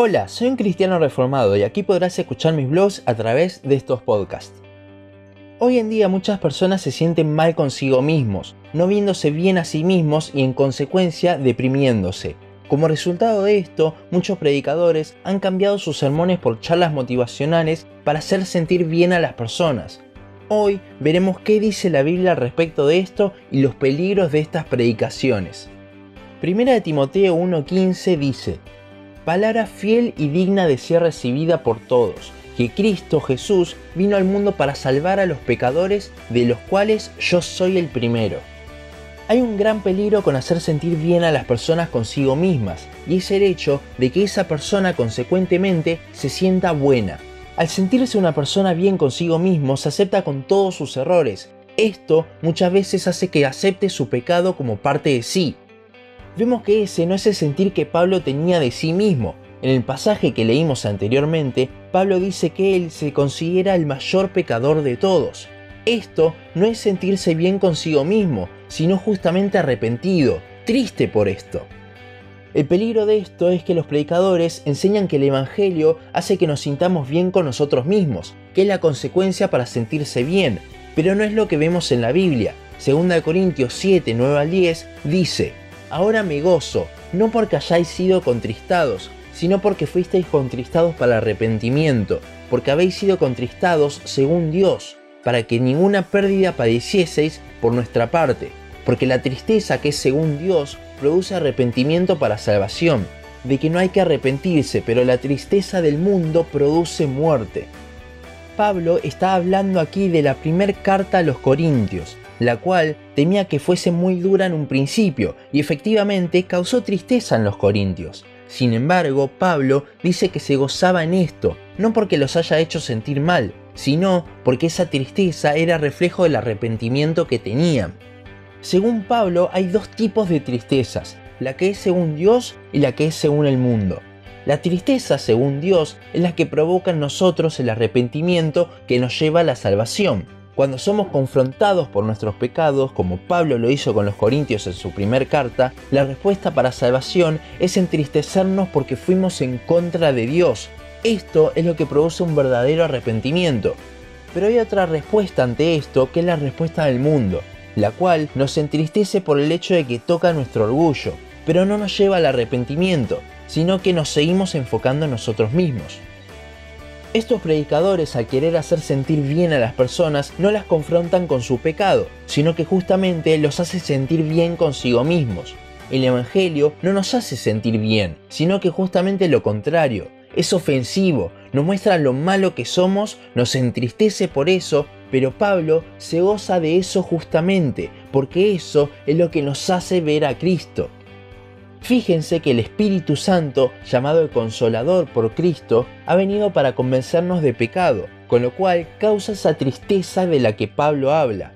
Hola, soy un cristiano reformado y aquí podrás escuchar mis blogs a través de estos podcasts. Hoy en día muchas personas se sienten mal consigo mismos, no viéndose bien a sí mismos y en consecuencia deprimiéndose. Como resultado de esto, muchos predicadores han cambiado sus sermones por charlas motivacionales para hacer sentir bien a las personas. Hoy veremos qué dice la Biblia al respecto de esto y los peligros de estas predicaciones. Primera de Timoteo 1:15 dice, palabra fiel y digna de ser recibida por todos, que Cristo Jesús vino al mundo para salvar a los pecadores, de los cuales yo soy el primero. Hay un gran peligro con hacer sentir bien a las personas consigo mismas, y es el hecho de que esa persona consecuentemente se sienta buena. Al sentirse una persona bien consigo mismo, se acepta con todos sus errores. Esto muchas veces hace que acepte su pecado como parte de sí, vemos que ese no es el sentir que Pablo tenía de sí mismo. En el pasaje que leímos anteriormente, Pablo dice que él se considera el mayor pecador de todos. Esto no es sentirse bien consigo mismo, sino justamente arrepentido, triste por esto. El peligro de esto es que los predicadores enseñan que el Evangelio hace que nos sintamos bien con nosotros mismos, que es la consecuencia para sentirse bien, pero no es lo que vemos en la Biblia. 2 Corintios 7, 9 al 10 dice, Ahora me gozo, no porque hayáis sido contristados, sino porque fuisteis contristados para arrepentimiento, porque habéis sido contristados según Dios, para que ninguna pérdida padecieseis por nuestra parte, porque la tristeza que es según Dios produce arrepentimiento para salvación, de que no hay que arrepentirse, pero la tristeza del mundo produce muerte. Pablo está hablando aquí de la primera carta a los Corintios, la cual temía que fuese muy dura en un principio y efectivamente causó tristeza en los corintios. Sin embargo, Pablo dice que se gozaba en esto, no porque los haya hecho sentir mal, sino porque esa tristeza era reflejo del arrepentimiento que tenían. Según Pablo, hay dos tipos de tristezas, la que es según Dios y la que es según el mundo. La tristeza, según Dios, es la que provoca en nosotros el arrepentimiento que nos lleva a la salvación. Cuando somos confrontados por nuestros pecados, como Pablo lo hizo con los Corintios en su primer carta, la respuesta para salvación es entristecernos porque fuimos en contra de Dios. Esto es lo que produce un verdadero arrepentimiento. Pero hay otra respuesta ante esto que es la respuesta del mundo, la cual nos entristece por el hecho de que toca nuestro orgullo, pero no nos lleva al arrepentimiento, sino que nos seguimos enfocando en nosotros mismos. Estos predicadores al querer hacer sentir bien a las personas no las confrontan con su pecado, sino que justamente los hace sentir bien consigo mismos. El Evangelio no nos hace sentir bien, sino que justamente lo contrario. Es ofensivo, nos muestra lo malo que somos, nos entristece por eso, pero Pablo se goza de eso justamente, porque eso es lo que nos hace ver a Cristo. Fíjense que el Espíritu Santo, llamado el Consolador por Cristo, ha venido para convencernos de pecado, con lo cual causa esa tristeza de la que Pablo habla.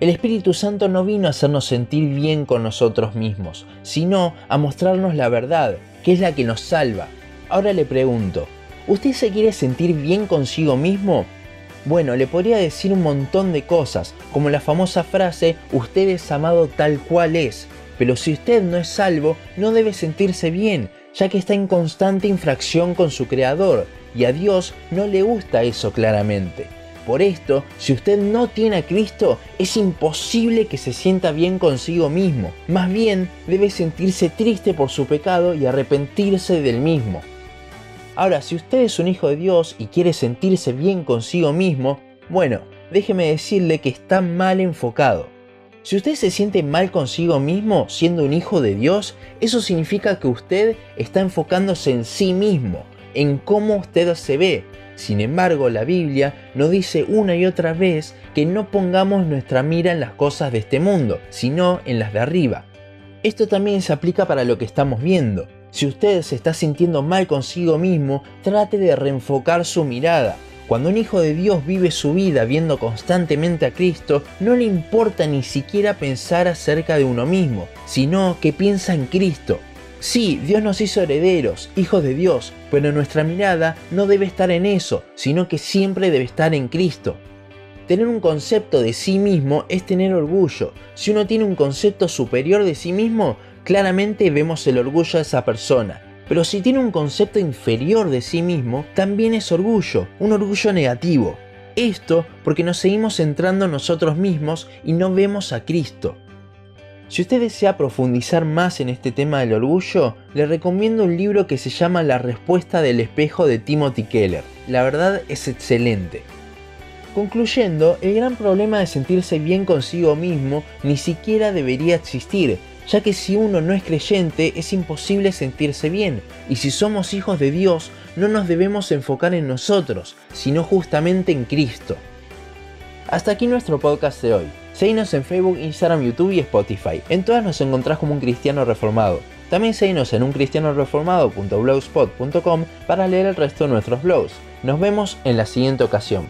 El Espíritu Santo no vino a hacernos sentir bien con nosotros mismos, sino a mostrarnos la verdad, que es la que nos salva. Ahora le pregunto, ¿usted se quiere sentir bien consigo mismo? Bueno, le podría decir un montón de cosas, como la famosa frase, usted es amado tal cual es, pero si usted no es salvo, no debe sentirse bien, ya que está en constante infracción con su Creador, y a Dios no le gusta eso claramente. Por esto, si usted no tiene a Cristo, es imposible que se sienta bien consigo mismo. Más bien, debe sentirse triste por su pecado y arrepentirse del mismo. Ahora, si usted es un hijo de Dios y quiere sentirse bien consigo mismo, bueno, déjeme decirle que está mal enfocado. Si usted se siente mal consigo mismo siendo un hijo de Dios, eso significa que usted está enfocándose en sí mismo, en cómo usted se ve. Sin embargo, la Biblia nos dice una y otra vez que no pongamos nuestra mira en las cosas de este mundo, sino en las de arriba. Esto también se aplica para lo que estamos viendo. Si usted se está sintiendo mal consigo mismo, trate de reenfocar su mirada cuando un hijo de Dios vive su vida viendo constantemente a Cristo, no le importa ni siquiera pensar acerca de uno mismo, sino que piensa en Cristo. Sí, Dios nos hizo herederos, hijos de Dios, pero nuestra mirada no debe estar en eso, sino que siempre debe estar en Cristo. Tener un concepto de sí mismo es tener orgullo. Si uno tiene un concepto superior de sí mismo, claramente vemos el orgullo de esa persona. Pero si tiene un concepto inferior de sí mismo, también es orgullo, un orgullo negativo. Esto porque nos seguimos centrando en nosotros mismos y no vemos a Cristo. Si usted desea profundizar más en este tema del orgullo, le recomiendo un libro que se llama La respuesta del espejo de Timothy Keller. La verdad es excelente. Concluyendo, el gran problema de sentirse bien consigo mismo ni siquiera debería existir, ya que si uno no es creyente es imposible sentirse bien, y si somos hijos de Dios no nos debemos enfocar en nosotros, sino justamente en Cristo. Hasta aquí nuestro podcast de hoy. Seguinos en Facebook, Instagram, YouTube y Spotify. En todas nos encontrás como un cristiano reformado. También seguinos en uncristianoreformado.blogspot.com para leer el resto de nuestros blogs. Nos vemos en la siguiente ocasión.